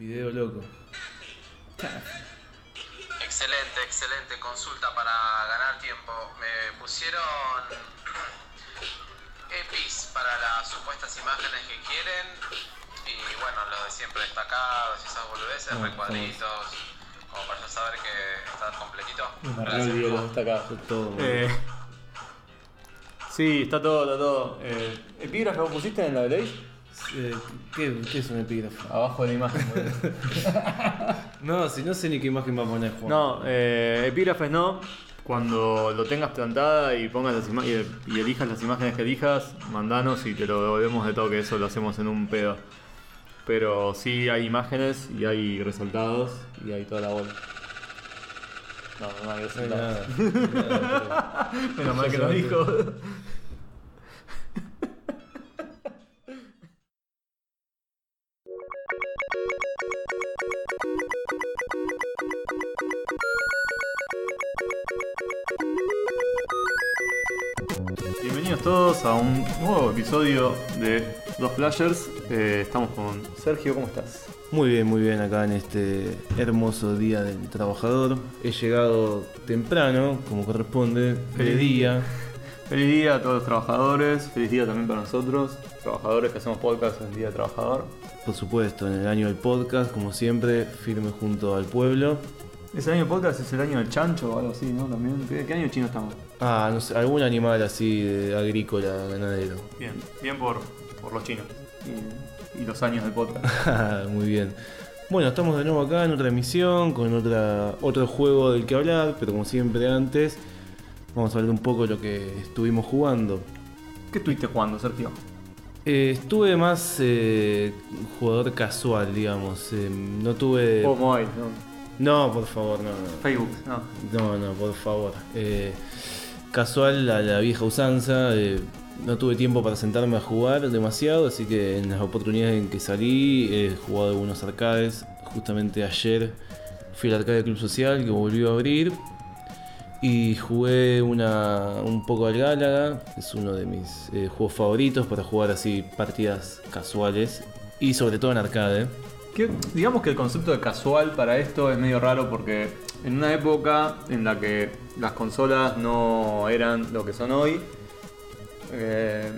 Fideo loco. Excelente, excelente consulta para ganar tiempo. Me pusieron EPIs para las supuestas imágenes que quieren. Y bueno, lo de siempre destacados y esas boludeces, No, recuadritos, como para ya saber que está completito. Me los destacados. Todo. Eh, sí, está todo, está todo. Eh, ¿Epígrafo pusiste en la de ley? Eh, ¿qué, ¿Qué es un epígrafo? Abajo de la imagen. No, si no sé ni qué imagen va a poner Juan. no, eh, epígrafes no. Cuando lo tengas plantada y pongas las ima- y, elijas las imágenes que elijas, mandanos y te lo devolvemos de toque. Eso lo hacemos en un pedo. Pero sí hay imágenes y hay resultados y hay toda la bola. No, no hay nada. Menos mal que lo dijo. Bienvenidos a un nuevo episodio de Dos Flashers. Eh, estamos con Sergio, ¿cómo estás? Muy bien, muy bien acá en este hermoso día del trabajador. He llegado temprano, como corresponde. Feliz día. Feliz día a todos los trabajadores, feliz día también para nosotros, trabajadores que hacemos podcast en el Día del Trabajador. Por supuesto, en el año del podcast, como siempre, firme junto al pueblo. ¿Ese año del podcast es el año del chancho o algo así, no? También. ¿Qué, qué año chino estamos? Ah, no sé, algún animal así de agrícola, ganadero. Bien, bien por, por los chinos y, y los años del podcast. Muy bien. Bueno, estamos de nuevo acá en otra emisión, con otra, otro juego del que hablar, pero como siempre antes, vamos a hablar un poco de lo que estuvimos jugando. ¿Qué estuviste jugando, Sergio? Eh, estuve más eh, jugador casual, digamos. eh, no tuve... ¿no? No, por favor, no, no. Facebook, no. No, no, por favor. Eh, casual a la vieja usanza. eh, no tuve tiempo para sentarme a jugar demasiado, así que en las oportunidades en que salí he jugado algunos arcades. Justamente ayer fui al arcade Club Social que volvió a abrir. Y jugué una, un poco al Gálaga, es uno de mis eh, juegos favoritos para jugar así partidas casuales. Y sobre todo en arcade. Que, digamos que el concepto de casual para esto es medio raro porque en una época en la que las consolas no eran lo que son hoy, eh,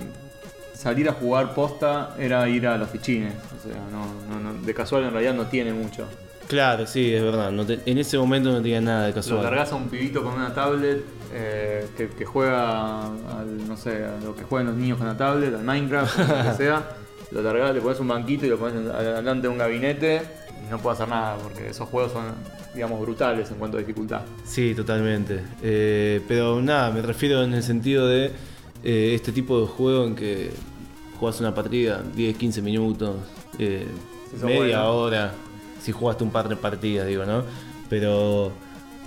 salir a jugar posta era ir a los fichines. O sea, no, no- no- de casual en realidad no tiene mucho. Claro, sí, es verdad. no te- en ese momento no tenía nada de Lo casual. largás a un pibito con una tablet eh, que, que juega al, no sé, a lo que juegan los niños con la tablet, al Minecraft, lo que sea. Lo largás, le pones un banquito y lo pones adelante de un gabinete y no puede hacer nada porque esos juegos son, digamos, brutales en cuanto a dificultad. Sí, totalmente. Eh, pero nada, me refiero en el sentido de eh, este tipo de juego en que jugás una partida 10, 15 minutos, eh, Si media bueno. hora, si jugaste un par de partidas, digo, ¿no? Pero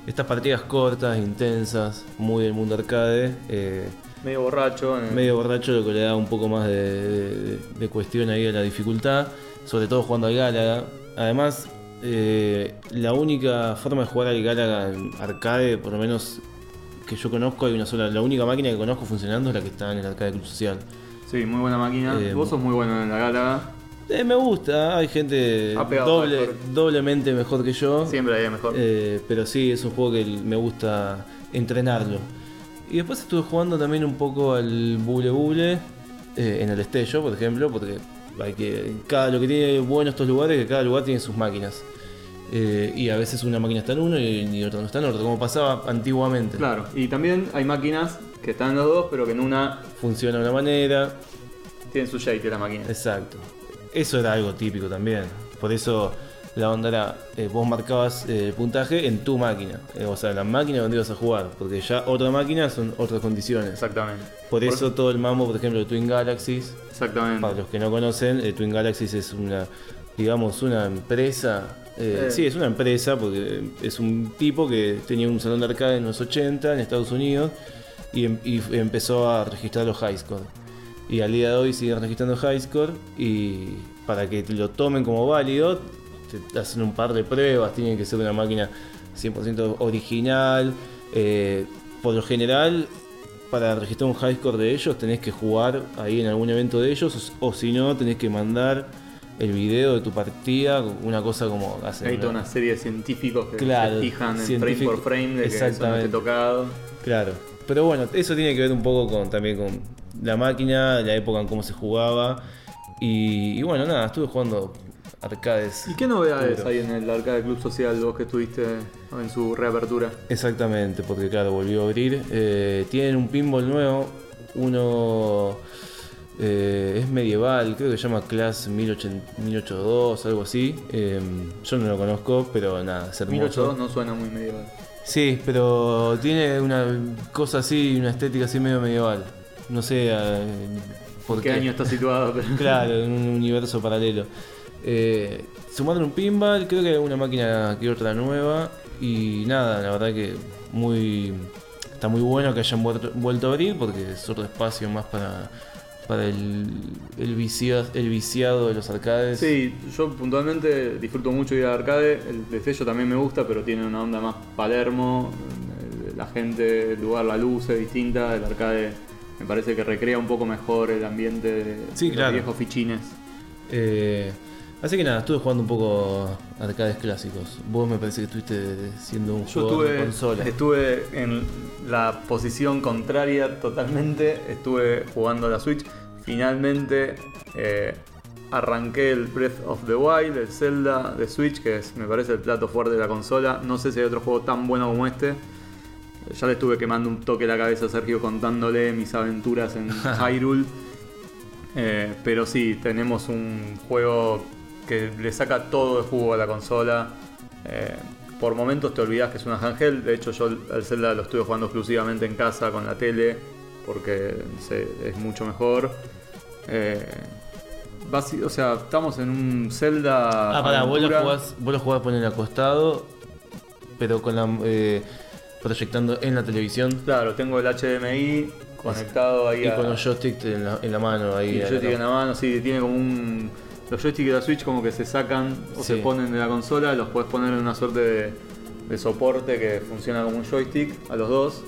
estas partidas cortas, intensas, muy del mundo arcade, Medio borracho. medio borracho, lo que le da un poco más de, de- de cuestión ahí a la dificultad, sobre todo jugando al Galaga. Además, eh, la única forma de jugar al Galaga en arcade, por lo menos que yo conozco, hay una sola, la única máquina que conozco funcionando es la que está en el arcade Club Social. Sí, muy buena máquina. Eh, Vos sos muy bueno en la gala. Eh, me gusta, hay gente doble, doblemente mejor que yo. Siempre es mejor. Eh, pero sí, es un juego que me gusta entrenarlo. Y después estuve jugando también un poco al Bule Bule en el Estello, por ejemplo, porque hay que. Cada, lo que tiene bueno estos lugares es que cada lugar tiene sus máquinas. Eh, y a veces una máquina está en uno y, y otra no está en otro, como pasaba antiguamente. Claro. Y también hay máquinas que están en los dos, pero que en una Funciona de una manera. tienen su shake la máquina. Exacto. Eso era algo típico también. Por eso la onda era, eh, vos marcabas eh, el puntaje en tu máquina. Eh, o sea, la máquina donde ibas a jugar. Porque ya otra máquina son otras condiciones. Exactamente. Por eso todo el mambo, por ejemplo, de Twin Galaxies. Exactamente. Para los que no conocen, Twin Galaxies es una, digamos, una empresa. Eh, Eh. Sí, es una empresa porque es un tipo que tenía un salón de arcade en los 80 en Estados Unidos y, em- y empezó a registrar los highscore. Y al día de hoy siguen registrando highscore y para que lo tomen como válido, te hacen un par de pruebas, tiene que ser una máquina 100% original. eh, por lo general, para registrar un high score de ellos tenés que jugar ahí en algún evento de ellos o, o si no tenés que mandar el video de tu partida, una cosa como hace Hay toda una serie de científicos que Claro, se fijan en frame por frame de que eso no exactamente. esté tocado. Claro. Pero bueno, eso tiene que ver un poco con también con la máquina, la época en cómo se jugaba. Y, y bueno, nada, estuve jugando arcades. ¿Y qué novedades hay en el Arcade Club Social vos que estuviste en su reapertura? Exactamente, porque claro, volvió a abrir. Eh, tienen un pinball nuevo, uno eh, es medieval, creo que se llama Class 1080 1082, algo así. Eh, yo no lo conozco, pero nada, es hermoso. 1082 no suena muy medieval. Sí, pero tiene una cosa así, una estética así medio medieval. No sé eh, por ¿Qué año está situado? Pero- Claro, en un universo paralelo. Eh, sumaron un pinball, creo que una máquina que otra nueva. Y nada, la verdad que muy está muy bueno que hayan vuelto, vuelto a abrir porque es otro espacio más para, para el, el, vicia- el viciado de los arcades. Sí, yo puntualmente disfruto mucho ir al arcade. El destello también me gusta, pero tiene una onda más Palermo. La gente, el lugar, la luz es distinta. El arcade me parece que recrea un poco mejor el ambiente de, Sí, de claro. los viejos fichines. Eh, así que nada, estuve jugando un poco arcades clásicos. Vos me parece que estuviste siendo un Yo jugador de consola. estuve en la posición contraria totalmente. Estuve jugando a la Switch. Finalmente eh, arranqué el Breath of the Wild, el Zelda de Switch, que es, me parece el plato fuerte de la consola. No sé si hay otro juego tan bueno como este. Ya le estuve quemando un toque la cabeza a Sergio contándole mis aventuras en Hyrule. Eh, pero sí, tenemos un juego que le saca todo el jugo a la consola. Eh, por momentos te olvidas que es una handheld. De hecho, yo el Zelda lo estuve jugando exclusivamente en casa con la tele. Porque se- es mucho mejor. Eh, o sea, estamos en un Zelda. Ah, pará, vos lo jugás, vos lo jugás poner acostado, pero con la eh, proyectando en la televisión Claro, tengo el HDMI conectado ahí y a- con los joysticks en la, en la mano ahí. Y el joystick en la mano, sí, tiene como un. Los joysticks de la Switch como que se sacan o Sí. se ponen de la consola, los puedes poner en una suerte de, de soporte que funciona como un joystick a los dos.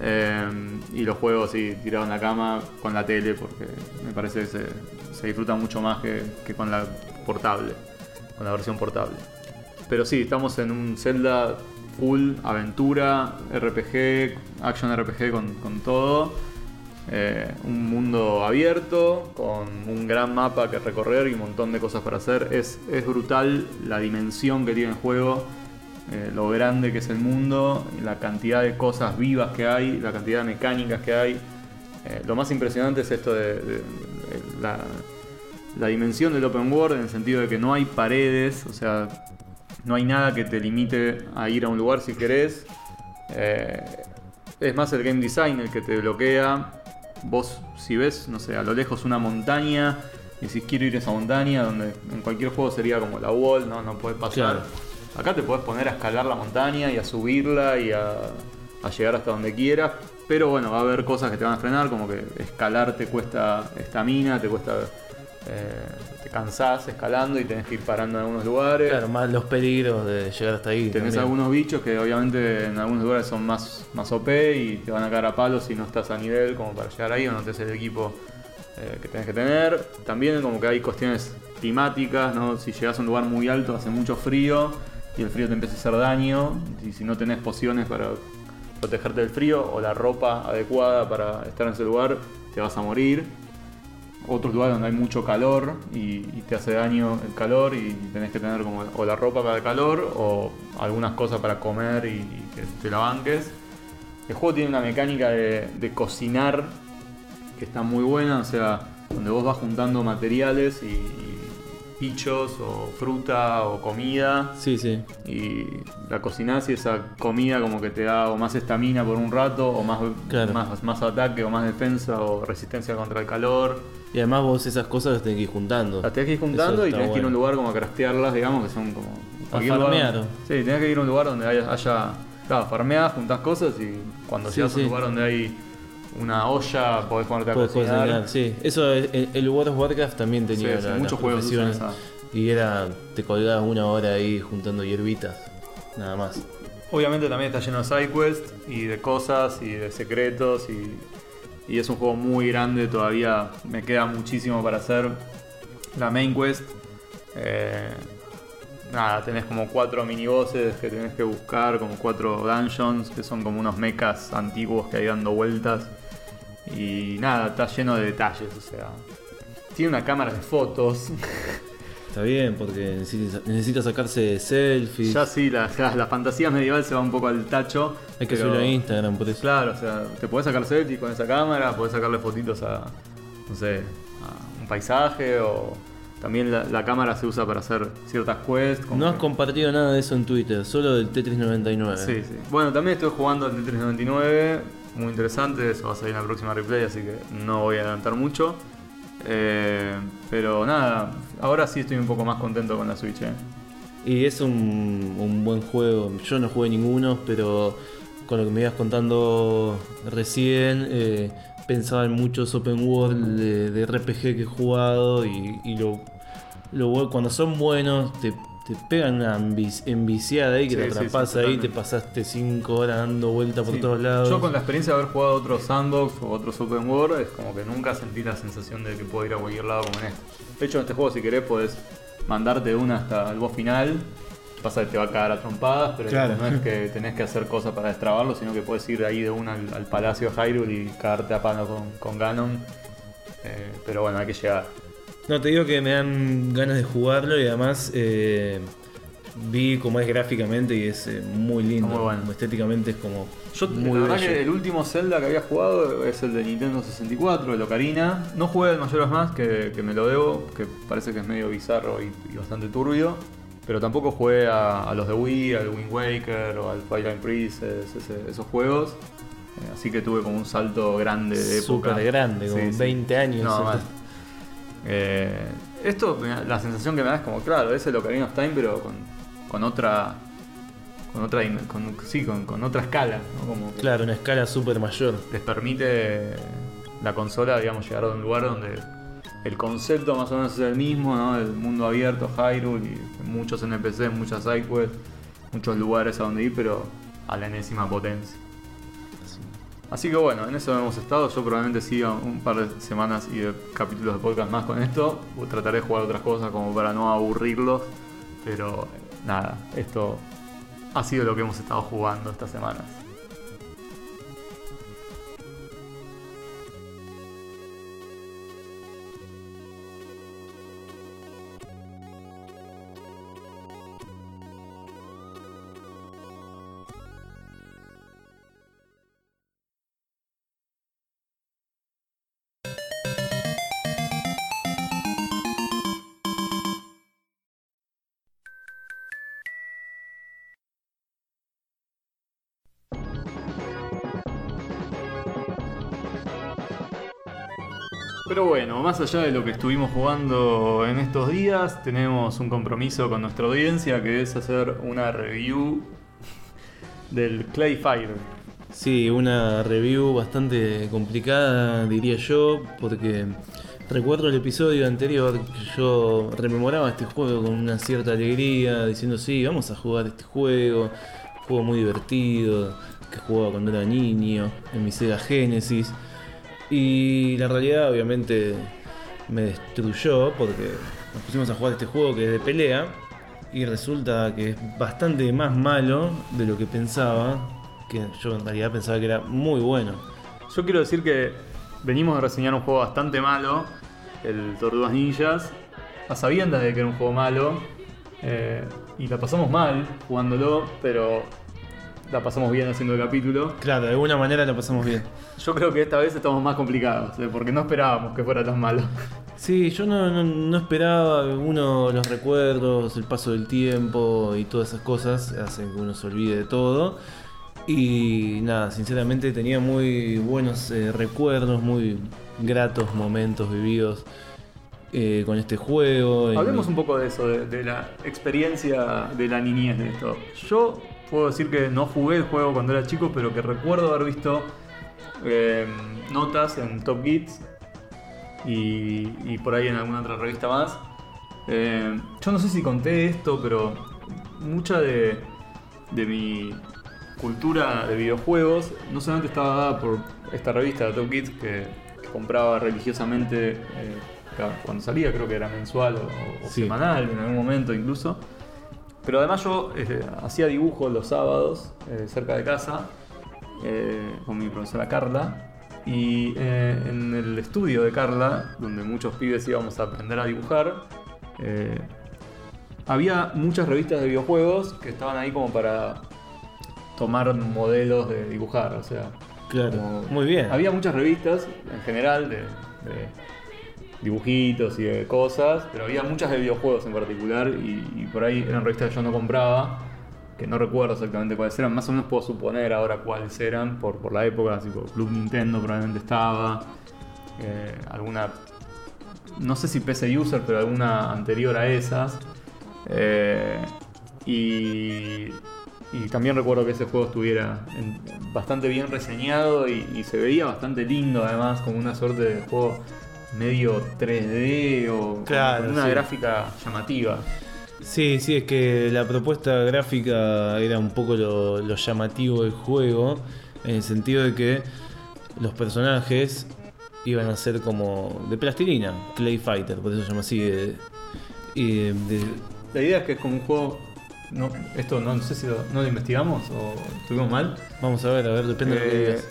Eh, y los juegos sí, tirados en la cama con la tele porque me parece que se, se disfruta mucho más que, que con la portable, con la versión portable. Pero sí, estamos en un Zelda full, aventura, RPG, action RPG con, con todo. Eh, un mundo abierto, con un gran mapa que recorrer y un montón de cosas para hacer. Es, es brutal la dimensión que tiene el juego, eh, lo grande que es el mundo, la cantidad de cosas vivas que hay, la cantidad de mecánicas que hay. Eh, lo más impresionante es esto de, la, la dimensión del open world en el sentido de que no hay paredes, o sea, no hay nada que te limite a ir a un lugar si querés. Es más el game design el que te bloquea. Vos, si ves, no sé, a lo lejos una montaña, y decís quiero ir a esa montaña, donde en cualquier juego sería como la wall, no, no puedes pasar. Claro. Acá te puedes poner a escalar la montaña y a subirla y a, a llegar hasta donde quieras. Pero bueno, va a haber cosas que te van a frenar, como que escalar te cuesta estamina, te cuesta. eh, te cansás escalando y tenés que ir parando en algunos lugares. Claro, más los peligros de llegar hasta ahí. Tenés también. algunos bichos que obviamente en algunos lugares son más, más OP y te van a caer a palos si no estás a nivel como para llegar ahí o no tenés el equipo eh, que tenés que tener. También como que hay cuestiones climáticas, ¿no? Si llegas a un lugar muy alto hace mucho frío y el frío te empieza a hacer daño y si no tenés pociones para protegerte del frío o la ropa adecuada para estar en ese lugar, te vas a morir. Otros lugares donde hay mucho calor y, te hace daño el calor y tenés que tener como o la ropa para el calor o algunas cosas para comer y, que te la banques. El juego tiene una mecánica de, cocinar que está muy buena, o sea, donde vos vas juntando materiales y bichos o fruta o comida Sí, sí. y la cocinás y esa comida como que te da o más estamina por un rato o más, Claro. más, más ataque o más defensa o resistencia contra el calor. Y además vos esas cosas las tenés que ir juntando. Las tenés que ir juntando y tenés que ir a un lugar como a craftearlas, digamos, que son como... farmear. lugar- Sí, tenés que ir a un lugar donde haya... haya claro, farmeás, juntás cosas y cuando Sí, llegas a un lugar donde hay una olla podés ponerte a Podés cocinar. cocinar, sí. Eso, el, el World of Warcraft también tenía Sí, sí, la- muchos las juegos usan profesiones. esa. Y era, te colgabas una hora ahí juntando hierbitas. Nada más. Obviamente también está lleno de sidequests y de cosas y de secretos y, y es un juego muy grande, todavía me queda muchísimo para hacer. La main quest Eh, nada, tenés como cuatro minibosses que tenés que buscar, como cuatro dungeons, que son como unos mechas antiguos que hay dando vueltas. Y nada, está lleno de detalles, o sea. Tiene una cámara de fotos. Está bien, porque necesita, sacarse selfies. ya sí, la, la, la fantasía medieval se va un poco al tacho. Hay que subirlo a Instagram, por eso. Claro, o sea, te podés sacar selfies con esa cámara, podés sacarle fotitos a, no sé, a un paisaje o también la, la cámara se usa para hacer ciertas quests. No has que- compartido nada de eso en Twitter, solo del Tetris 99. Sí, sí. Bueno, también estoy jugando al Tetris 99, muy interesante, eso va a salir en la próxima replay, así que no voy a adelantar mucho. Eh, pero nada, ahora sí estoy un poco más contento con la Switch. eh. Y es un, buen juego. Yo no jugué ninguno, pero con lo que me ibas contando recién, eh, pensaba en muchos open world de, RPG que he jugado y, lo, lo cuando son buenos te, te pegan una envi- enviciada ahí que Sí, te sí, sí, atrapas ahí, te totalmente. pasaste 5 horas dando vueltas por Sí, todos lados. Yo con la experiencia de haber jugado otros sandbox o otros open world, es como que nunca sentí la sensación de que puedo ir a cualquier lado como en este. De hecho, en este juego, si querés, podés mandarte de una hasta el boss final. Pasa que te va a cagar a trompadas, pero Claro. no es que tenés que hacer cosas para destrabarlo, sino que puedes ir ahí de una al, al palacio Hyrule y cagarte a palo con, con Ganon. Eh, pero bueno, hay que llegar. No, te digo que me dan ganas de jugarlo y además eh, vi cómo es gráficamente y es eh, muy lindo. Muy bueno. Estéticamente es como Yo, muy la verdad bello. que el último Zelda que había jugado es el de Nintendo 64, el Ocarina. No jugué el Majora's Mask, que, que me lo debo, que parece que es medio bizarro y, y bastante turbio. Pero tampoco jugué a, a los de Wii, al Wind Waker o al Twilight Princess, ese- esos juegos. Eh, así que tuve como un salto grande de época. Súper grande, como 20 años, No. Eh, esto, la sensación que me da es como, claro, es el Ocarina of Time, pero con, con otra. Con otra, con, sí, con, con otra escala, ¿no? Como Claro, una escala súper mayor. les permite la consola, digamos, llegar a un lugar donde el concepto más o menos es el mismo, ¿no? El mundo abierto, Hyrule, y muchos NPCs, muchas sidequests, muchos lugares a donde ir, pero a la enésima potencia. Así que bueno, en eso hemos estado. Yo probablemente siga un par de semanas y de capítulos de podcast más con esto. Trataré de jugar otras cosas como para no aburrirlos. Pero nada, esto ha sido lo que hemos estado jugando estas semanas. Pero bueno, más allá de lo que estuvimos jugando en estos días, tenemos un compromiso con nuestra audiencia que es hacer una review del Clay Fire. Sí, una review bastante complicada, diría yo, porque recuerdo el episodio anterior que yo rememoraba este juego con una cierta alegría, diciendo, sí, vamos a jugar este juego, juego muy divertido, que jugaba cuando era niño, en mi Sega Genesis. Y la realidad obviamente me destruyó porque nos pusimos a jugar este juego que es de pelea y resulta que es bastante más malo de lo que pensaba, que yo en realidad pensaba que era muy bueno. Yo quiero decir que venimos de reseñar un juego bastante malo, el Tortugas Ninjas, a sabiendas de que era un juego malo, eh, y la pasamos mal jugándolo, pero la pasamos bien haciendo el capítulo. Claro, de alguna manera lo pasamos bien. Yo creo que esta vez estamos más complicados, eh, porque no esperábamos que fuera tan malo. Sí, yo no, no- no esperaba, uno, los recuerdos, el paso del tiempo y todas esas cosas hacen que uno se olvide de todo. Y nada, sinceramente tenía muy buenos eh, recuerdos, muy gratos momentos vividos eh, con este juego. Hablemos Y- un poco de eso, de, de la experiencia de la niñez de esto. Yo puedo decir que no jugué el juego cuando era chico, pero que recuerdo haber visto eh, notas en Top Geeks y, y por ahí en alguna otra revista más. Eh, yo no sé si conté esto, pero mucha de, de mi cultura de videojuegos no solamente estaba dada por esta revista de Top Geeks que, que compraba religiosamente eh, cuando salía, creo que era mensual o, o Sí. semanal en algún momento incluso. Pero además yo eh, hacía dibujos los sábados eh, cerca de casa eh, con mi profesora Carla. Y eh, en el estudio de Carla, donde muchos pibes íbamos a aprender a dibujar, había muchas revistas de videojuegos que estaban ahí como para tomar modelos de dibujar. O sea, Claro, muy bien. Había muchas revistas en general de, de dibujitos y de cosas, pero había muchas de videojuegos en particular y, por ahí eran revistas que yo no compraba, que no recuerdo exactamente cuáles eran, más o menos puedo suponer ahora cuáles eran por, por la época, tipo Club Nintendo probablemente estaba, eh, alguna, no sé si PC User, pero alguna anterior a esas. Eh, y, y también recuerdo que ese juego estuviera en- bastante bien reseñado y, y se veía bastante lindo además, como una suerte de juego medio 3D o con- Claro, con una sí. gráfica llamativa. Sí, sí, es que la propuesta gráfica era un poco lo, lo llamativo del juego, en el sentido de que los personajes iban a ser como de plastilina, Clay Fighter, por eso se llama así. de- y de- de- La idea es que es como un juego... No, esto no, sé si lo, no lo investigamos o estuvimos mal. vamos a ver, a ver, depende de lo que Eh, digas.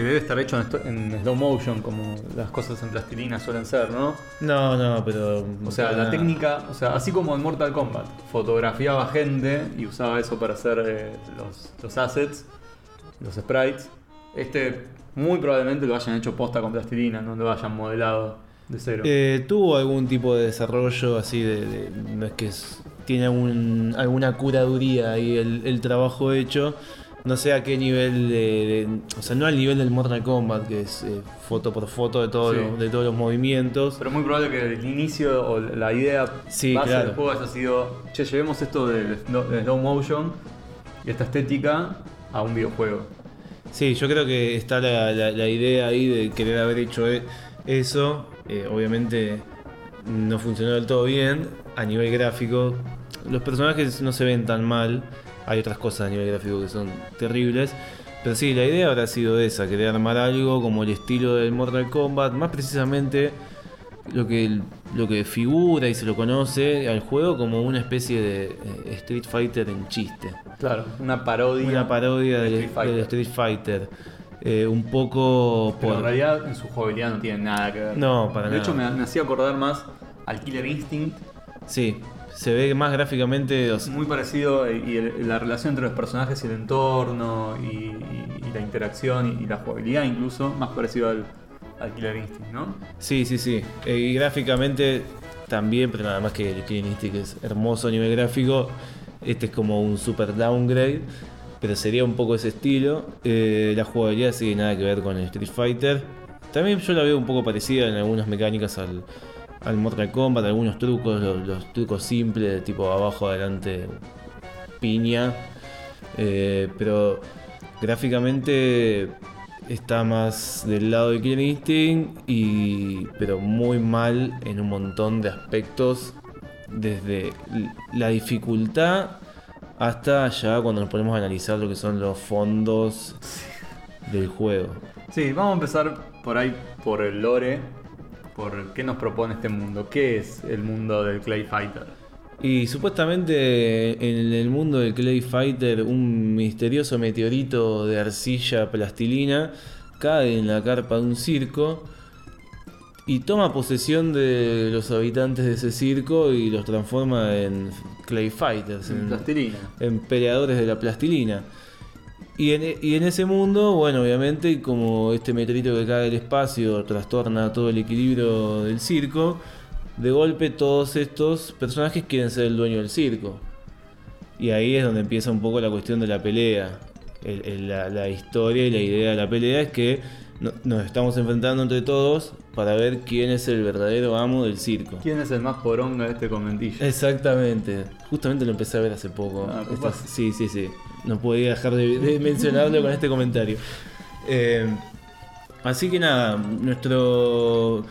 Que debe estar hecho en, en slow motion como las cosas en plastilina suelen ser, ¿no? No, no, pero. O sea, la nada. técnica, o sea, así como en Mortal Kombat, fotografiaba gente y usaba eso para hacer eh, los, los assets, los sprites. Este muy probablemente lo hayan hecho posta con plastilina, no lo hayan modelado de cero. Eh, tuvo algún tipo de desarrollo así de. de- no es que es- tiene algún- alguna curaduría ahí el, el trabajo hecho. No sé a qué nivel de, de- O sea, no al nivel del Mortal Kombat, que es eh, foto por foto de, todo Sí. lo- de todos los movimientos. Pero muy probable que el inicio o la idea Sí, base claro. del juego haya sido, che, llevemos esto del slow, del slow motion y esta estética a un videojuego. Sí, yo creo que está la, la- la idea ahí de querer haber hecho e- eso. Eh, obviamente no funcionó del todo bien a nivel gráfico. Los personajes no se ven tan mal. Hay otras cosas a nivel gráfico que son terribles. Pero sí, la idea habrá sido esa, querer armar algo como el estilo del Mortal Kombat. Más precisamente lo que, lo que figura y se lo conoce al juego como una especie de eh, Street Fighter en chiste Claro, una parodia. una parodia de del, Street Fighter. del Street Fighter. Eh, un poco Pero por. en realidad en su jugabilidad no tiene nada que ver. No, para De nada. hecho, me, me hacía acordar más al Killer Instinct, Sí, se ve más gráficamente. o sea, muy parecido, eh, y el- la relación entre los personajes y el entorno, y, y- y la interacción, y, y la jugabilidad incluso, más parecido al, al Killer Instinct, ¿no? sí, sí, sí. Eh, y gráficamente también, pero nada más que el Killing Instinct es hermoso a nivel gráfico. Este es como un super downgrade. Pero sería un poco ese estilo. Eh, la jugabilidad sí nada que ver con el Street Fighter. También yo la veo un poco parecida en algunas mecánicas al, al Mortal Kombat, algunos trucos, los, trucos simples, tipo abajo, adelante, piña. Eh, pero gráficamente está más del lado de Killer Instinct, y, pero muy mal en un montón de aspectos. Desde la dificultad hasta ya cuando nos ponemos a analizar lo que son los fondos del juego. Sí, vamos a empezar por ahí, por el lore, por qué nos propone este mundo, qué es el mundo del Clay Fighter. Y supuestamente en el mundo del Clay Fighter un misterioso meteorito de arcilla plastilina cae en la carpa de un circo y toma posesión de los habitantes de ese circo y los transforma en Clay Fighters, en, Plastilina. en peleadores de la plastilina. Y en, y en ese mundo, bueno, obviamente, como este meteorito que cae del espacio trastorna todo el equilibrio del circo, de golpe todos estos personajes quieren ser el dueño del circo. Y ahí es donde empieza un poco la cuestión de la pelea. El- el- la, la historia y la idea de la pelea es que no- nos estamos enfrentando entre todos para ver quién es el verdadero amo del circo. ¿Quién es el más poronga de este conventillo? Exactamente. Justamente lo empecé a ver hace poco. Ah, sí, sí, sí. No podía dejar de, de mencionarlo con este comentario. Eh, así que nada, nuestro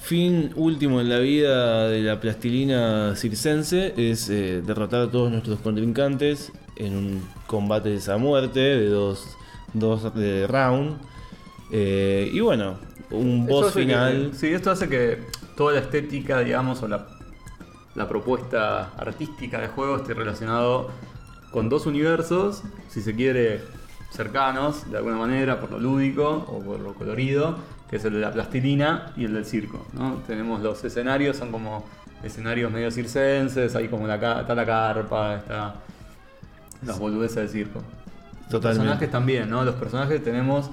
fin último en la vida de la plastilina circense es eh, derrotar a todos nuestros contrincantes en un combate a muerte de dos, dos de round. Eh, y bueno, un boss hace que- final. sí, esto hace que toda la estética, digamos, o la, la propuesta artística del juego esté relacionado con dos universos, si se quiere, cercanos de alguna manera, por lo lúdico o por lo colorido, que es el de la plastilina y el del circo. ¿no? Tenemos los escenarios, son como escenarios medio circenses, ahí como la, está la carpa, está las boludeces del circo. Los personajes también, ¿no? Los personajes tenemos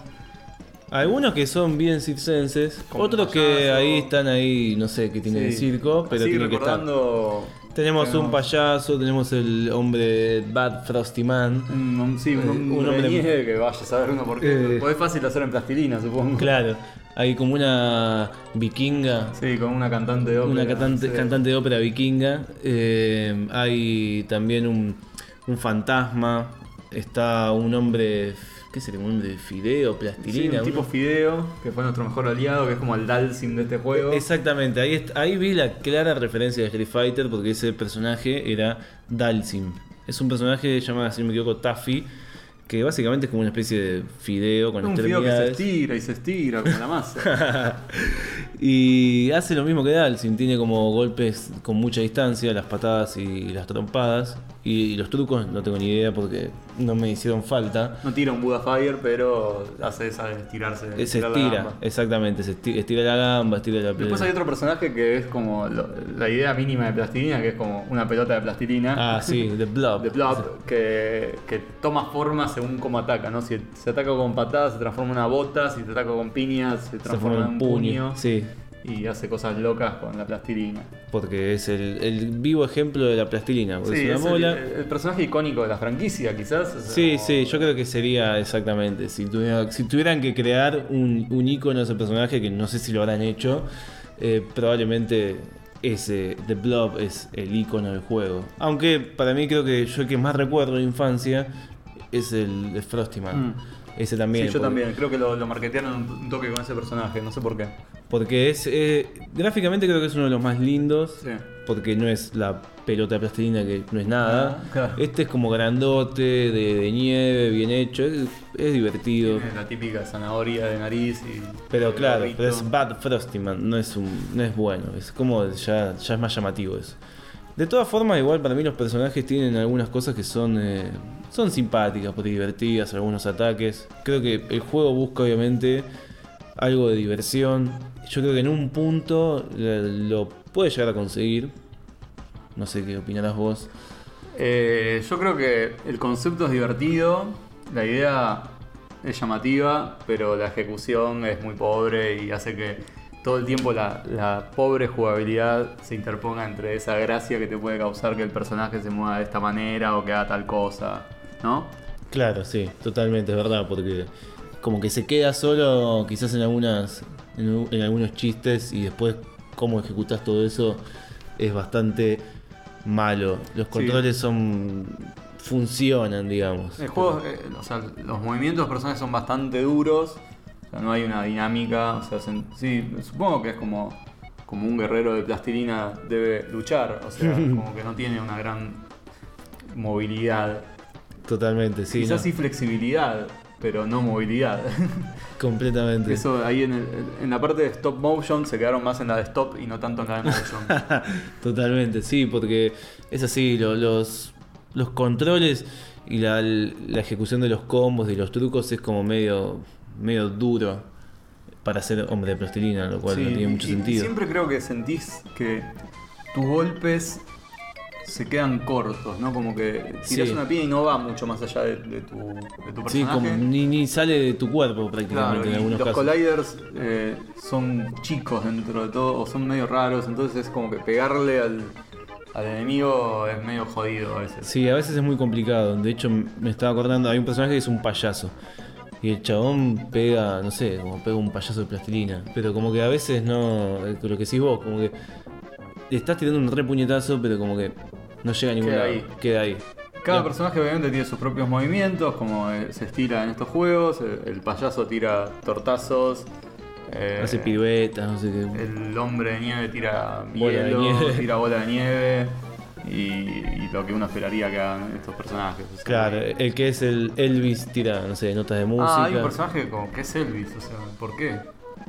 Algunos que son bien circenses, otros que ahí están ahí, no sé, que tienen el Sí, circo, pero así tienen que estar. Tenemos un payaso, tenemos el hombre Bad Frosty Man. Un- sí, un, Eh, un un hombre hombre- nieve que vaya a saber uno por qué. Eh. Es fácil hacer en plastilina, supongo. Claro, hay como una vikinga, Sí, con una cantante de ópera. una cantante, sí. cantante de ópera vikinga. eh, hay también un, un fantasma. Está un hombre, ¿qué sería? Un hombre de fideo, Sí, plastilina. un tipo uno- Fideo, que fue nuestro mejor aliado, que es como el Dalsim de este juego. Exactamente, ahí, ahí vi la clara referencia de Street Fighter porque ese personaje era Dalsim. Es un personaje llamado, si no me equivoco, Taffy, que básicamente es como una especie de fideo con un fideo que se estira y se estira como la masa. y hace lo mismo que Dalsim, tiene como golpes con mucha distancia, las patadas y las trompadas. Y, los trucos no tengo ni idea porque no me hicieron falta. No tira un Buda Fire, pero hace esa de estirarse. Se estira, exactamente, se esti- estira la gamba, estira la Después hay otro personaje que es como lo- la idea mínima de plastilina, que es como una pelota de plastilina. Ah, sí, The Blob. de Blob, que, que toma forma según cómo ataca, ¿no? Si se ataca con patadas se transforma en una bota, si te ataca con piñas se transforma forma en un un puño. puño. Sí. Y hace cosas locas con la plastilina. Porque es el, el vivo ejemplo de la plastilina. Sí, es una el, bola. el personaje icónico de la franquicia, quizás. o sea, Sí, sí, yo creo que sería exactamente. Si, tuviera- si tuvieran que crear un, un icono de ese personaje, que no sé si lo habrán hecho, eh, probablemente ese The Blob es el icono del juego. Aunque para mí creo que yo el que más recuerdo de infancia es el de Frosty Man. Mm. Ese también. Sí, yo también. Creo que lo, lo marketearon un toque con ese personaje, no sé por qué. Porque es. eh, gráficamente creo que es uno de los más lindos. Sí. Porque no es la pelota de plastilina que no es nada. Ah, claro. Este es como grandote, de, de nieve, bien hecho. Es, es divertido. Tiene la típica zanahoria de nariz y. Pero claro, pero es Bad Frosty Man, no es, un, no es bueno. Es como ya, ya es más llamativo eso. De todas formas, igual para mí los personajes tienen algunas cosas que son, eh, son simpáticas, divertidas, algunos ataques. Creo que el juego busca obviamente algo de diversión. Yo creo que en un punto eh, lo puede llegar a conseguir. No sé qué opinarás vos. Eh, yo creo que el concepto es divertido, la idea es llamativa, pero la ejecución es muy pobre y hace que todo el tiempo la, la pobre jugabilidad se interponga entre esa gracia que te puede causar que el personaje se mueva de esta manera o que haga tal cosa, ¿no? Claro, sí, totalmente, es verdad, porque como que se queda solo quizás en algunas en, en algunos chistes y después cómo ejecutas todo eso es bastante malo. Los Sí. controles son funcionan, digamos. El juego, eh, o sea, los movimientos de los personajes son bastante duros, o sea, no hay una dinámica, o sea, se- sí, supongo que es como, como un guerrero de plastilina debe luchar, o sea, como que no tiene una gran movilidad. Totalmente, sí, Quizás no, sí flexibilidad, pero no movilidad. completamente. Eso ahí en, el- en la parte de stop motion se quedaron más en la de stop y no tanto en la de motion. Totalmente, sí, porque es así, lo- los, los controles y la, la ejecución de los combos y los trucos es como medio, medio duro para ser hombre de plastilina, lo cual Sí, no tiene mucho y sentido. Siempre creo que sentís que tus golpes se quedan cortos, ¿no? Como que tiras Sí. una piedra y no va mucho más allá de, de tu, de tu Sí, personaje. como ni, ni sale de tu cuerpo prácticamente Claro, en algunos los casos. colliders eh, son chicos dentro de todo, o son medio raros, entonces es como que pegarle al, al enemigo es medio jodido a veces. Sí, a veces es muy complicado. De hecho, me estaba acordando, hay un personaje que es un payaso. Y el chabón pega, no sé, como pega un payaso de plastilina. Pero como que a veces no, eh, lo que decís vos, como que estás tirando un re puñetazo, pero como que no llega a ningún Queda lado. ahí. Queda ahí. Cada Ya. personaje obviamente tiene sus propios movimientos, como eh, se estira en estos juegos, el, el payaso tira tortazos, eh, Hace piruetas, no sé qué. el hombre de nieve tira Bola de hielo, nieve. tira bola de nieve y, y lo que uno esperaría que hagan estos personajes. o sea, Claro, el que es el Elvis tira, no sé, notas de música. Ah, hay un personaje como que es Elvis, o sea, ¿por qué?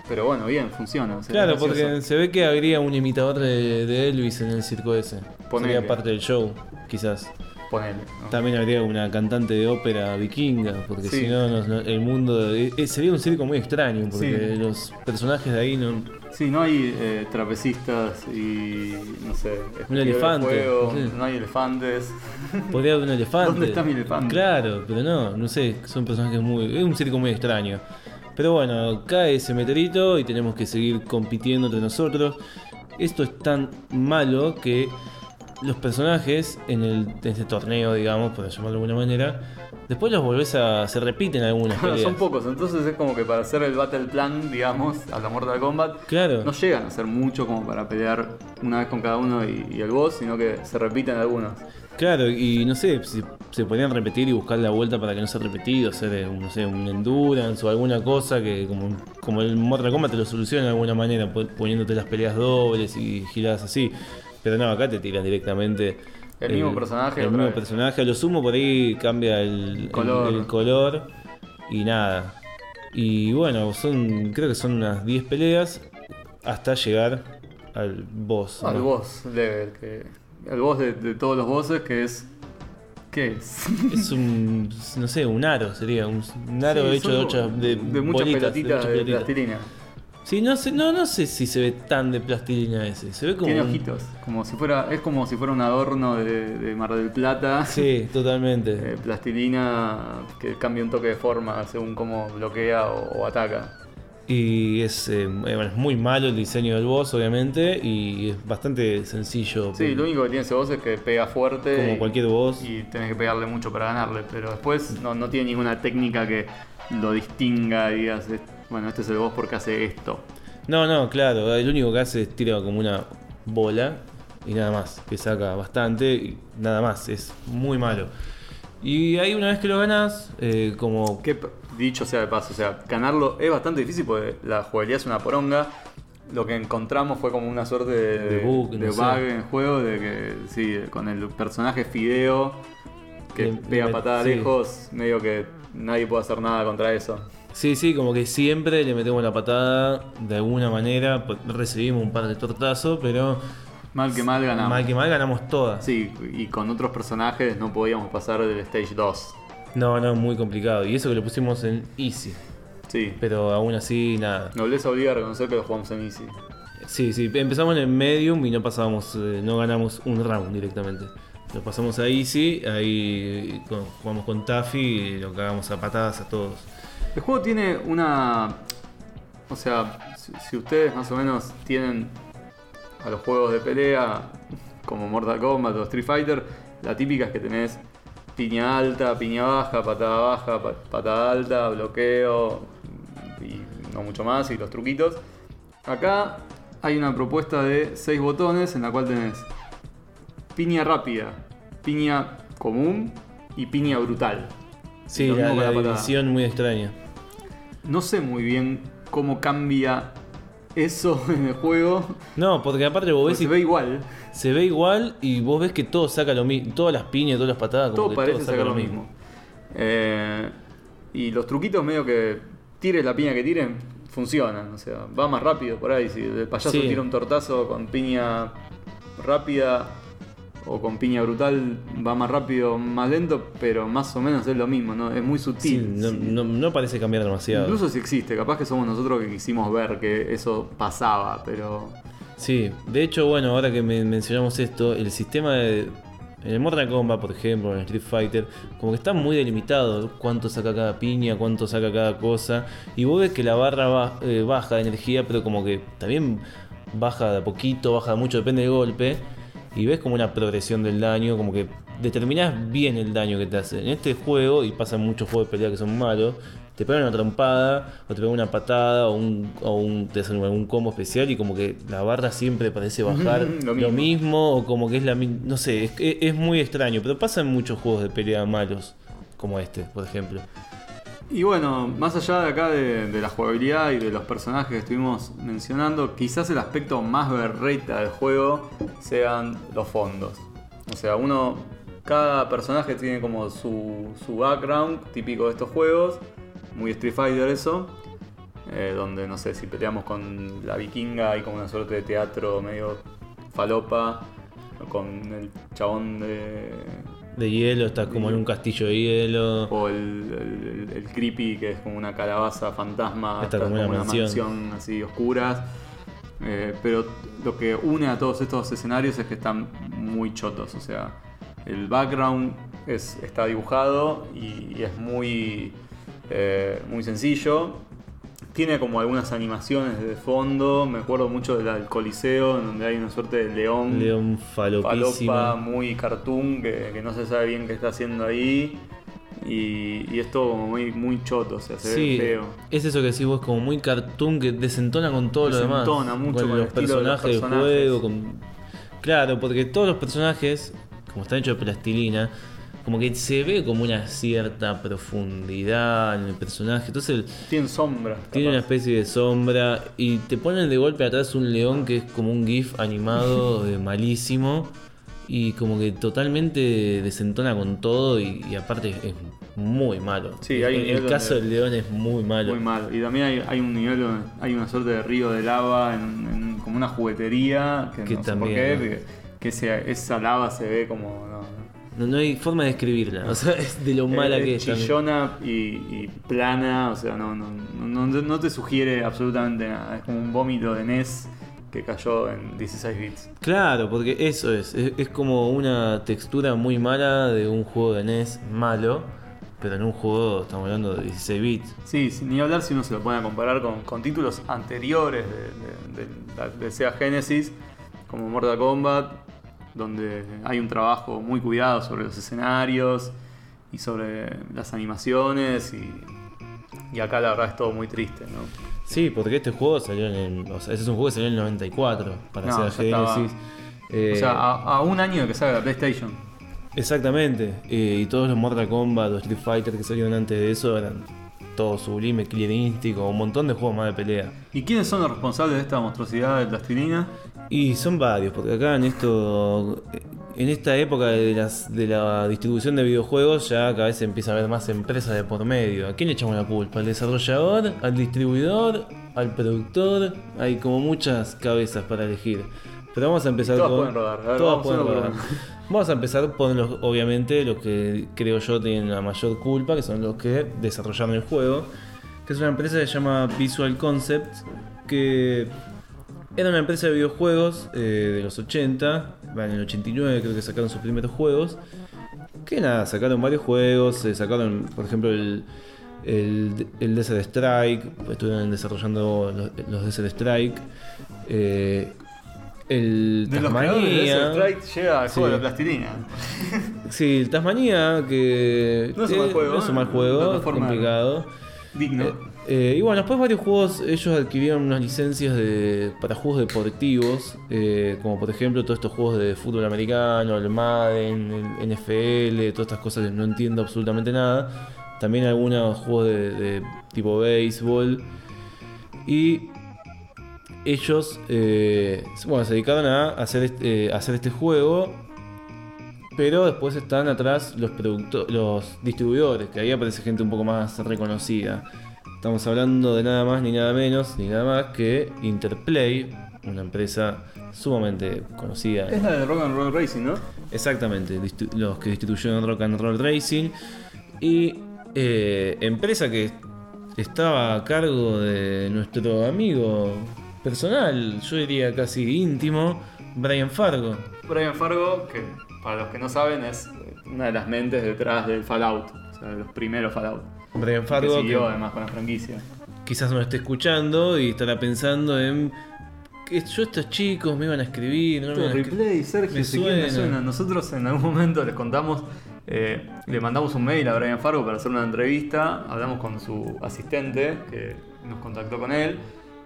Pero bueno, bien, funciona. o sea, Claro, es gracioso. porque se ve que habría un imitador de, de Elvis en el circo ese. Ponele. Sería parte del show, quizás. Ponele. ¿no? También habría una cantante de ópera vikinga, porque Sí. si no, no- no- el mundo. eh, eh, sería un circo muy extraño, porque Sí. los personajes de ahí no. Sí, no hay eh, trapecistas y no sé. Un esquí de elefante, fuego, sí. no hay elefantes. Podría haber un elefante. ¿Dónde está mi elefante? Claro, pero no, no sé, son personajes muy. Es un circo muy extraño. Pero bueno, cae ese meteorito y tenemos que seguir compitiendo entre nosotros. Esto es tan malo que los personajes en, el, en este torneo, digamos, por llamarlo de alguna manera, después los volvés a. se repiten algunas Claro, peleas. son pocos, entonces es como que para hacer el Battle Plan, digamos, a la Mortal Kombat, Claro. no llegan a ser mucho como para pelear una vez con cada uno y, y el boss, sino que se repiten algunos. Claro, y no sé, si se podrían repetir y buscar la vuelta para que no sea repetido, hacer eh, un, no sé, un endurance o alguna cosa que como, como el Mortal Kombat te lo soluciona de alguna manera, po- poniéndote las peleas dobles y giradas así. Pero no, acá te tiran directamente El mismo personaje El mismo vez. personaje, a lo sumo por ahí cambia el el- Color. el color y nada. Y bueno, son creo que son unas 10 peleas hasta llegar al boss. Al ¿no? boss level, que, el boss de, de todos los bosses, que es. ¿Qué es? Es un, no sé, un aro sería, un, un aro Sí, hecho de, ocho- de, de muchas bolitas, pelotitas de, plastilina. Sí, no sé, no, no sé si se ve tan de plastilina ese. Se ve como. Tiene un- ojitos, como si fuera, es como si fuera un adorno de, de Mar del Plata. Sí, totalmente. Eh, plastilina que cambia un toque de forma según cómo bloquea o, o ataca. Y es, eh, bueno, es muy malo el diseño del boss, obviamente, y es bastante sencillo. Sí, lo único que tiene ese boss es que pega fuerte. Como y- cualquier boss. Y tenés que pegarle mucho para ganarle, pero después no, no tiene ninguna técnica que lo distinga y digas, "Es- bueno, este es el boss porque hace esto. No, no, claro. El único que hace es tira como una bola y nada más. Que saca bastante y nada más. Es muy malo. Y ahí una vez que lo ganas, eh, como Que dicho sea de paso, o sea, ganarlo es bastante difícil porque la jugabilidad es una poronga. Lo que encontramos fue como una suerte de, De bug, no en el juego, de que sí, con el personaje Fideo que Le- pega le- patada sí. lejos, medio que nadie puede hacer nada contra eso. Sí, sí, como que siempre le metemos la patada de alguna manera, pues, recibimos un par de tortazos, pero Mal que mal ganamos. mal que mal ganamos todas. Sí, y con otros personajes no podíamos pasar del stage 2. No, no, muy complicado. Y eso que lo pusimos en easy, Sí. pero aún así nada. Nobleza obliga a reconocer que lo jugamos en Easy. Sí, sí, empezamos en el medium y no pasábamos, eh, no ganamos un round directamente. Lo pasamos a easy, ahí con- jugamos con Taffy y lo cagamos a patadas a todos. El juego tiene una. O sea, si, si ustedes más o menos tienen a los juegos de pelea como Mortal Kombat o Street Fighter, la típica es que tenés piña alta, piña baja, patada baja, pa- patada alta, bloqueo y no mucho más, y los truquitos. Acá hay una propuesta de 6 botones en la cual tenés piña rápida, piña común y piña brutal. Sí, la, la la división muy extraña. No sé muy bien cómo cambia eso en el juego. No, porque aparte vos ves se y ve igual. se ve igual y vos ves que todo saca lo mismo, todas las piñas, todas las patadas, como Todo que parece todo saca sacar lo mismo. Eh, y los truquitos medio que tires la piña que tiren funcionan. O sea, va más rápido por ahí. Si el payaso Sí. tira un tortazo con piña rápida o con piña brutal, va más rápido, más lento, pero más o menos es lo mismo, ¿no? Es muy Sí, sutil. no, Sí. no- no parece cambiar demasiado. Incluso si existe, capaz que somos nosotros que quisimos ver que eso pasaba, pero Sí, de hecho, bueno, ahora que me- mencionamos esto, el sistema de. En el Mortal Kombat, por ejemplo, en el Street Fighter, como que está muy delimitado cuánto saca cada piña, cuánto saca cada cosa. Y vos ves que la barra ba- eh, baja de energía, pero como que también baja de a poquito, baja mucho, depende del golpe. Y ves como una progresión del daño, como que determinás bien el daño que te hace. En este juego, y pasa en muchos juegos de pelea que son malos, te pegan una trompada, o te pegan una patada, o, un, o un- te hacen algún combo especial, y como que la barra siempre parece bajar Lo lo, mismo. mismo. o como que es la misma. No sé, es, es- es muy extraño, pero pasa en muchos juegos de pelea malos, como este, por ejemplo. Y bueno, más allá de acá de, la jugabilidad y de los personajes que estuvimos mencionando, quizás el aspecto más berreta del juego sean los fondos. O sea, uno, cada personaje tiene como su, su background típico de estos juegos, muy Street Fighter eso. eh, donde no sé si peleamos con la vikinga hay como una suerte de teatro medio falopa, con el chabón de. De hielo, está como en un castillo de hielo. O el, el- el creepy, que es como una calabaza fantasma, Está como una mansión. así oscuras. Eh, pero lo que une a todos estos escenarios es que están muy chotos. O sea, el background es, está dibujado y, y es muy, eh, muy sencillo. Tiene como algunas animaciones de fondo. Me acuerdo mucho del Coliseo, en donde hay una suerte de león. León falopísimo. Falopa muy cartoon que, que no se sabe bien qué está haciendo ahí. Y, y es todo como muy, muy choto, o sea, se Sí, ve feo. es eso que decís vos, como muy cartoon que desentona con todo lo demás. Desentona mucho con el los estilo de los personajes del personajes. juego. con- Claro, porque todos los personajes, como están hechos de plastilina, como que se ve como una cierta profundidad en el personaje. Entonces Tiene sombra. tiene una especie de sombra y te ponen de golpe atrás un león que es como un GIF animado eh, malísimo y como que totalmente desentona con todo y, y aparte es, muy malo. Sí, hay el, caso del león es muy malo. Muy malo. Y también hay, hay un nivel hay una suerte de río de lava, en, en como una juguetería, que, Que no sé también, por qué, ¿no? que, que esa lava se ve como... no, hay forma de describirla, o sea, es de lo mala que es. chillona y, y plana, o sea, no, no, no, no- no te sugiere absolutamente nada. Es como un vómito de NES que cayó en 16 bits. Claro, porque eso es, es, es como una textura muy mala de un juego de NES malo, pero en un juego estamos hablando de 16 bits. Sí, sin ni hablar si uno se lo a comparar con, con títulos anteriores de, de- de la- de Sega Genesis, como Mortal Kombat, donde hay un trabajo muy cuidado sobre los escenarios y sobre las animaciones y, y acá la verdad es todo muy triste, ¿no? Sí, porque este juego salió en el, o sea, ese es un juego que salió en el 94 para No, Sega Genesis. Eh, O sea, a, a un año que salga la PlayStation. exactamente. eh, y todos los Mortal Kombat, los Street Fighter que salieron antes de eso eran todo sublime, Killer Instinct, un montón de juegos más de pelea. ¿Y quiénes son los responsables de esta monstruosidad de plastilina? Y son varios, porque acá en esto. En esta época de, las, de la distribución de videojuegos ya cada vez empieza a ver más empresas de por medio. ¿A quién le echamos la culpa? ¿Al desarrollador? ¿Al distribuidor? ¿Al productor? Hay como muchas cabezas para elegir. Pero vamos a empezar todas con. pueden rodar. Ver, todas pueden rodar. Vamos a empezar por los, obviamente, los que creo yo tienen la mayor culpa, que son los que desarrollaron el juego. Que es una empresa que se llama Visual Concepts, que era una empresa de videojuegos eh, de los 80, va, en el 89 creo que sacaron sus primeros juegos. Que nada, sacaron varios juegos, eh, sacaron por ejemplo el, el, el Desert Strike, estuvieron desarrollando los, los Desert Strike. eh, el De los creadores de Tasmania. Strike llega al Sí. juego de la plastilina. Sí, el Tasmania, que No es un mal juego, no es un mal ¿eh? juego, es complicado. Digno. Eh, eh, y bueno, después varios juegos, ellos adquirieron unas licencias de, para juegos deportivos, eh, como por ejemplo todos estos juegos de fútbol americano, el Madden, el NFL, todas estas cosas que no entiendo absolutamente nada. También algunos juegos de, de tipo béisbol. Y ellos eh, bueno, se dedicaron a hacer este, eh, hacer este juego. Pero después están atrás los los distribuidores, que ahí aparece gente un poco más reconocida. Estamos hablando de nada más ni nada menos ni nada más que Interplay, una empresa sumamente conocida. Es la de Rock and Roll Racing, ¿no? Exactamente, los que distribuyeron Rock and Roll Racing. Y eh, empresa que estaba a cargo de nuestro amigo personal, yo diría casi íntimo, Brian Fargo. Brian Fargo, que para los que no saben es una de las mentes detrás del Fallout, o sea, de los primeros Fallout. Brian Que Fargo, siguió que además con la franquicia. quizás no esté escuchando y estará pensando en yo estos chicos me iban a escribir. No me replay, Sergio, me quién me suena. suena. Nosotros en algún momento les contamos, eh, le mandamos un mail a Brian Fargo para hacer una entrevista, hablamos con su asistente que nos contactó con él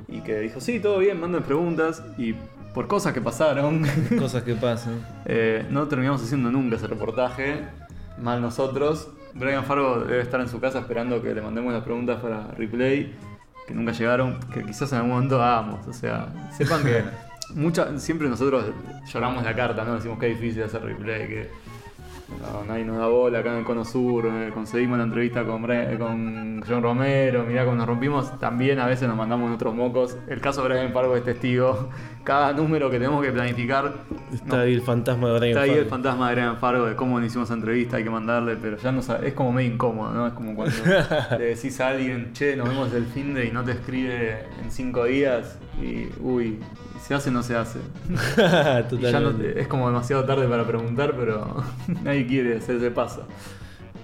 y que dijo, sí, todo bien, manden preguntas y por cosas que pasaron, Cosas que pasan. eh, no terminamos haciendo nunca ese reportaje, mal nosotros. Brian Fargo debe estar en su casa esperando que le mandemos las preguntas para replay, que nunca llegaron, que quizás en algún momento hagamos. O sea, sepan que mucha, siempre nosotros lloramos la carta, ¿no? Decimos que es difícil hacer replay, que No, nadie nos da bola acá en el Cono Sur. eh, conseguimos la entrevista con, Bre- con John Romero. Mirá, cuando nos rompimos, también a veces nos mandamos en otros mocos. El caso de Brian Fargo es testigo. Cada número que tenemos que planificar. Está no, ahí el fantasma de Brian está ahí el fantasma de Brian Fargo de cómo le hicimos esa entrevista, hay que mandarle, pero ya no sabe- es como medio incómodo, ¿no? Es como cuando le decís a alguien, che, nos vemos el fin de y no te escribe en cinco días y, uy, ¿se hace o no se hace? Y ya no Totalmente. te- es como demasiado tarde para preguntar, pero nadie quiere hacerse paso.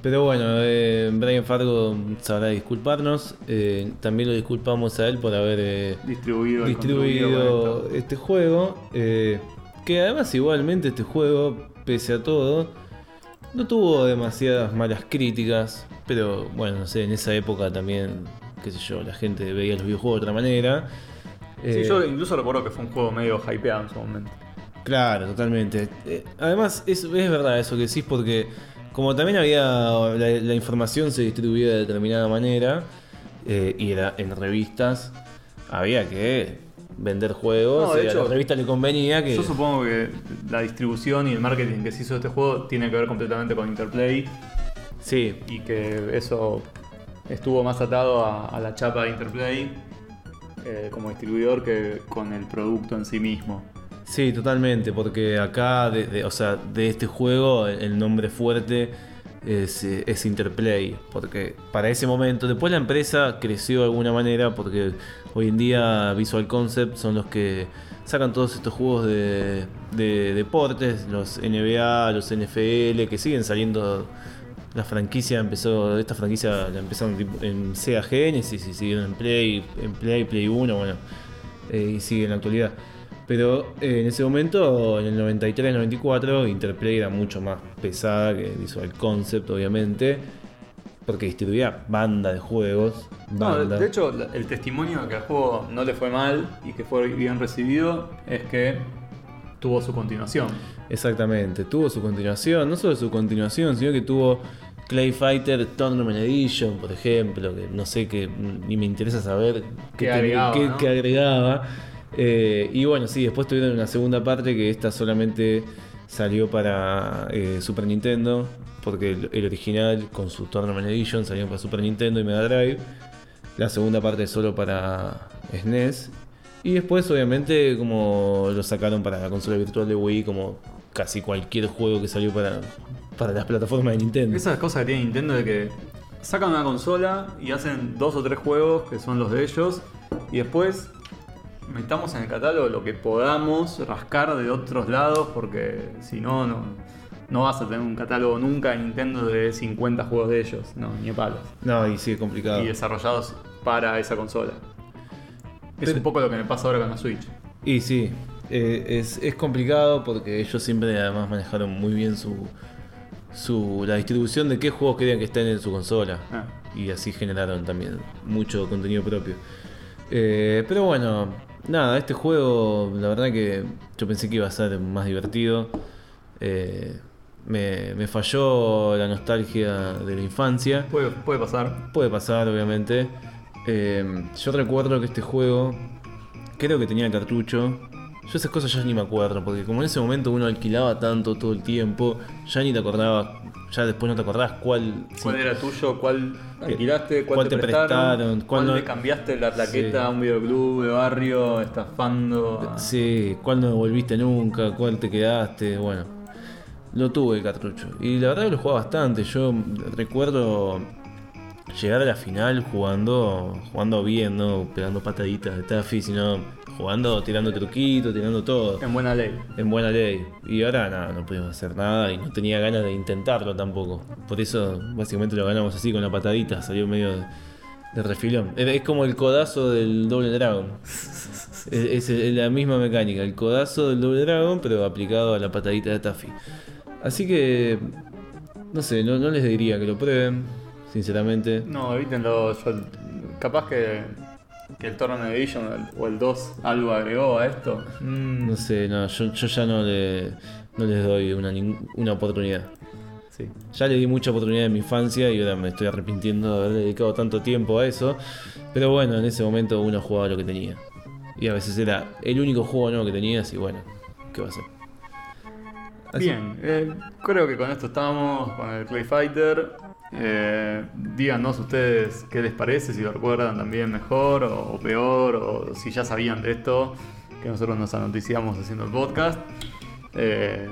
Pero bueno, eh, Brian Fargo sabrá disculparnos. eh, también lo disculpamos a él por haber eh, Distribuido, distribuido este juego. que además igualmente este juego, pese a todo, no tuvo demasiadas malas críticas. Pero bueno, no sé, en esa época también, qué sé yo, la gente veía los videojuegos de otra manera. Sí, Eh, yo incluso recuerdo que fue un juego medio hypeado en su momento. Claro, totalmente. Eh, además, es, es verdad eso que decís, porque como también había. La, la información se distribuía de determinada manera, eh, y era en revistas, había que vender juegos. No, de y a hecho, la revista le convenía que. Yo supongo que la distribución y el marketing que se hizo de este juego tiene que ver completamente con Interplay Sí, y que eso estuvo más atado a, a la chapa de Interplay eh, como distribuidor que con el producto en sí mismo. Sí, totalmente, porque acá, de, o sea, de este juego, el nombre fuerte es, eh, es Interplay, porque para ese momento, después la empresa creció de alguna manera, porque hoy en día Visual Concept son los que sacan todos estos juegos de deportes, los NBA, los NFL, que siguen saliendo. La franquicia empezó, esta franquicia la empezaron en Sega Genesis y siguieron en Play, en Play, Play 1, bueno, eh, y sigue en la actualidad. Pero eh, en ese momento, en el 93-94, Interplay era mucho más pesada que Visual Concept, obviamente, porque distribuía banda de juegos. No, de, hecho, el testimonio de que al juego no le fue mal y que fue bien recibido es que tuvo su continuación. Exactamente, tuvo su continuación, no solo su continuación, sino que tuvo Clay Fighter Tournament Edition, por ejemplo, que no sé qué, ni me interesa saber Qué agregaba, qué- agregaba. Eh, y bueno, sí, después tuvieron una segunda parte que esta solamente salió para eh, Super Nintendo, porque el, el original con su Tournament Edition salió para Super Nintendo y Mega Drive. La segunda parte solo para SNES. Y después, obviamente, como lo sacaron para la consola virtual de Wii, como casi cualquier juego que salió para, para las plataformas de Nintendo. Esas cosas que tiene Nintendo de que sacan una consola y hacen dos o tres juegos que son los de ellos y después metamos en el catálogo lo que podamos rascar de otros lados porque si no, no, no vas a tener un catálogo nunca de Nintendo de 50 juegos de ellos, no, ni a palos. No, y sí, es complicado. Y desarrollados para esa consola. Es un poco lo que me pasa ahora con la Switch. Y sí, eh, es, es complicado porque ellos siempre además manejaron muy bien su, su la distribución de qué juegos querían que estén en su consola. Ah. Y así generaron también mucho contenido propio. Eh, pero bueno, nada, este juego la verdad que yo pensé que iba a ser más divertido. Eh, me, me falló la nostalgia de la infancia. Puede, puede pasar. Puede pasar, obviamente. Yo recuerdo que este juego, creo que tenía cartucho. Yo esas cosas ya ni me acuerdo, porque como en ese momento uno alquilaba tanto todo el tiempo, ya ni te acordabas, ya después no te acordabas cuál... ¿Cuál sí, era tuyo? ¿Cuál alquilaste? ¿Cuál, cuál te, prestaron? prestaron? ¿Cuál ¿Cuál no- le cambiaste la plaqueta Sí. a un videoclub de barrio estafando? a- Sí, cuál no devolviste nunca, cuál te quedaste, bueno. Lo tuve el cartucho. Y la verdad que lo jugaba bastante. Yo recuerdo llegar a la final jugando jugando bien, no pegando pataditas de taffy, sino jugando, tirando truquitos, tirando todo. En buena ley. En buena ley. Y ahora nada, no pudimos hacer nada y no tenía ganas de intentarlo tampoco. Por eso básicamente lo ganamos así con la patadita, salió medio de, de refilón. Es, es como el codazo del doble dragon. es, es la misma mecánica, el codazo del doble dragon, pero aplicado a la patadita de Taffy. Así que, no sé, no, no les diría que lo prueben, sinceramente. No, evítenlo. Yo, capaz que, que el Tournament Edition o el 2 algo agregó a esto. Mm, No sé, no, yo, yo ya no, le, no les doy una, una oportunidad. sí. Ya le di mucha oportunidad en mi infancia y ahora me estoy arrepintiendo de haber dedicado tanto tiempo a eso. Pero bueno, en ese momento uno jugaba lo que tenía. Y a veces era el único juego nuevo que tenías y bueno, ¿qué va a ser? Así- Bien, eh, creo que con esto estamos, con el Clay Fighter. Eh, díganos ustedes qué les parece, si lo recuerdan también mejor o, peor, o si ya sabían de esto, que nosotros nos anoticiamos haciendo el podcast. Eh,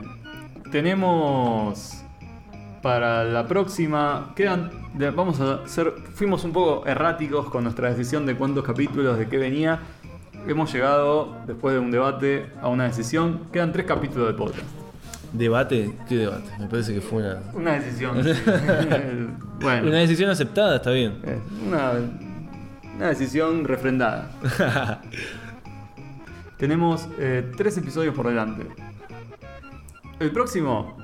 tenemos para la próxima, quedan, vamos a hacer, fuimos un poco erráticos con nuestra decisión de cuántos capítulos, de qué venía. Hemos llegado, después de un debate, a una decisión. Quedan tres capítulos de podcast. ¿Debate? ¿Qué debate? Me parece que fue una. Una decisión. bueno, Una decisión aceptada, está bien. eh, una, una decisión refrendada. Tenemos eh, tres episodios por delante. El próximo,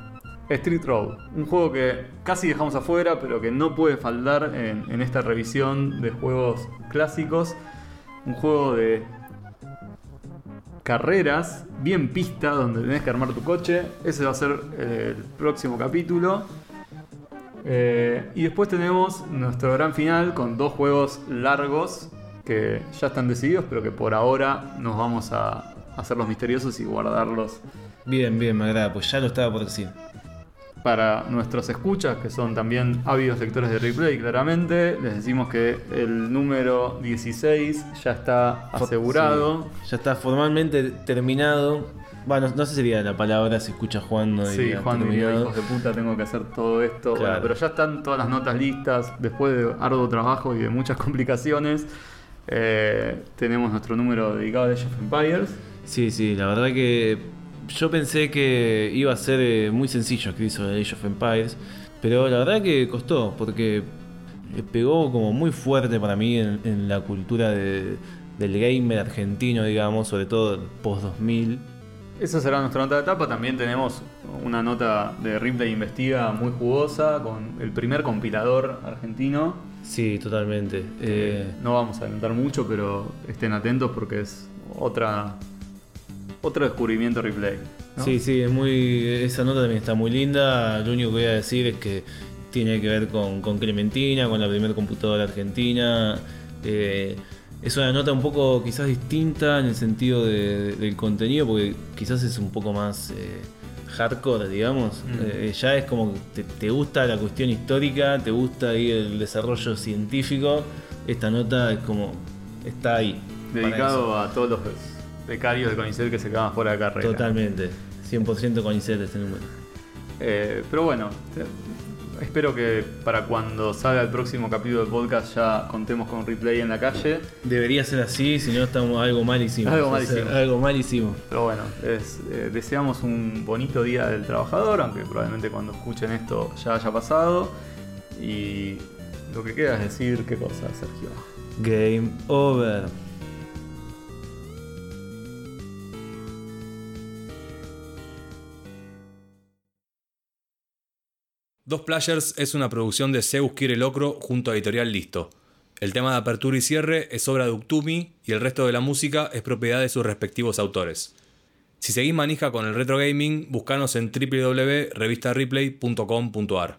Street Road. Un juego que casi dejamos afuera, pero que no puede faltar en, en esta revisión de juegos clásicos. Un juego de carreras, bien pista, donde tenés que armar tu coche. Ese va a ser eh, el próximo capítulo. Eh, y después tenemos nuestro gran final con dos juegos largos que ya están decididos, pero que por ahora nos vamos a hacer los misteriosos y guardarlos Bien, bien, me agrada, pues ya lo estaba por decir. Para nuestros escuchas, que son también ávidos lectores de replay, claramente. Les decimos que el número 16 ya está asegurado. Sí, ya está formalmente terminado. Bueno, no sé si sería la palabra si escucha jugando. Sí, diría Juan diría, hijos de puta, tengo que hacer todo esto. Bueno, pero ya están todas las notas listas. Después de arduo trabajo y de muchas complicaciones, eh, tenemos nuestro número dedicado a Age of Empires. Sí, sí, la verdad que yo pensé que iba a ser eh, muy sencillo escribir sobre Age of Empires, pero la verdad que costó, porque pegó como muy fuerte para mí en, en la cultura de- del gamer argentino, digamos, sobre todo post-2000. Esa será nuestra nota de etapa. También tenemos una nota de Ripley Investiga muy jugosa con el primer compilador argentino. Sí, totalmente. Eh, No vamos a adelantar mucho, pero estén atentos porque es otra otro descubrimiento Ripley. ¿no? Sí, sí, es muy. Esa nota también está muy linda. Lo único que voy a decir es que tiene que ver con, con Clementina, con la primera computadora argentina. Eh, es una nota un poco quizás distinta en el sentido de- del contenido, porque quizás es un poco más eh, hardcore, digamos. Mm. Eh, ya es como que te, te gusta la cuestión histórica, te gusta ahí el desarrollo científico. Esta nota es como. está ahí. Dedicado a todos los becarios de CONICET que se quedan fuera de carrera. Totalmente. 100% con ICET este número. Eh, pero bueno, espero que para cuando salga el próximo capítulo del podcast ya contemos con replay en la calle. Debería ser así, si no estamos algo mal hicimos. Algo mal O sea, hicimos. algo mal hicimos. Pero bueno, eh, deseamos un bonito día del trabajador, aunque probablemente cuando escuchen esto ya haya pasado. Y lo que queda es decir qué cosa, Sergio. Game over. Dos Players es una producción de Zeus Quiere Locro junto a Editorial Listo. El tema de apertura y cierre es obra de Uktumi y el resto de la música es propiedad de sus respectivos autores. Si seguís manija con el retro gaming, buscanos en www.revistareplay.com.ar.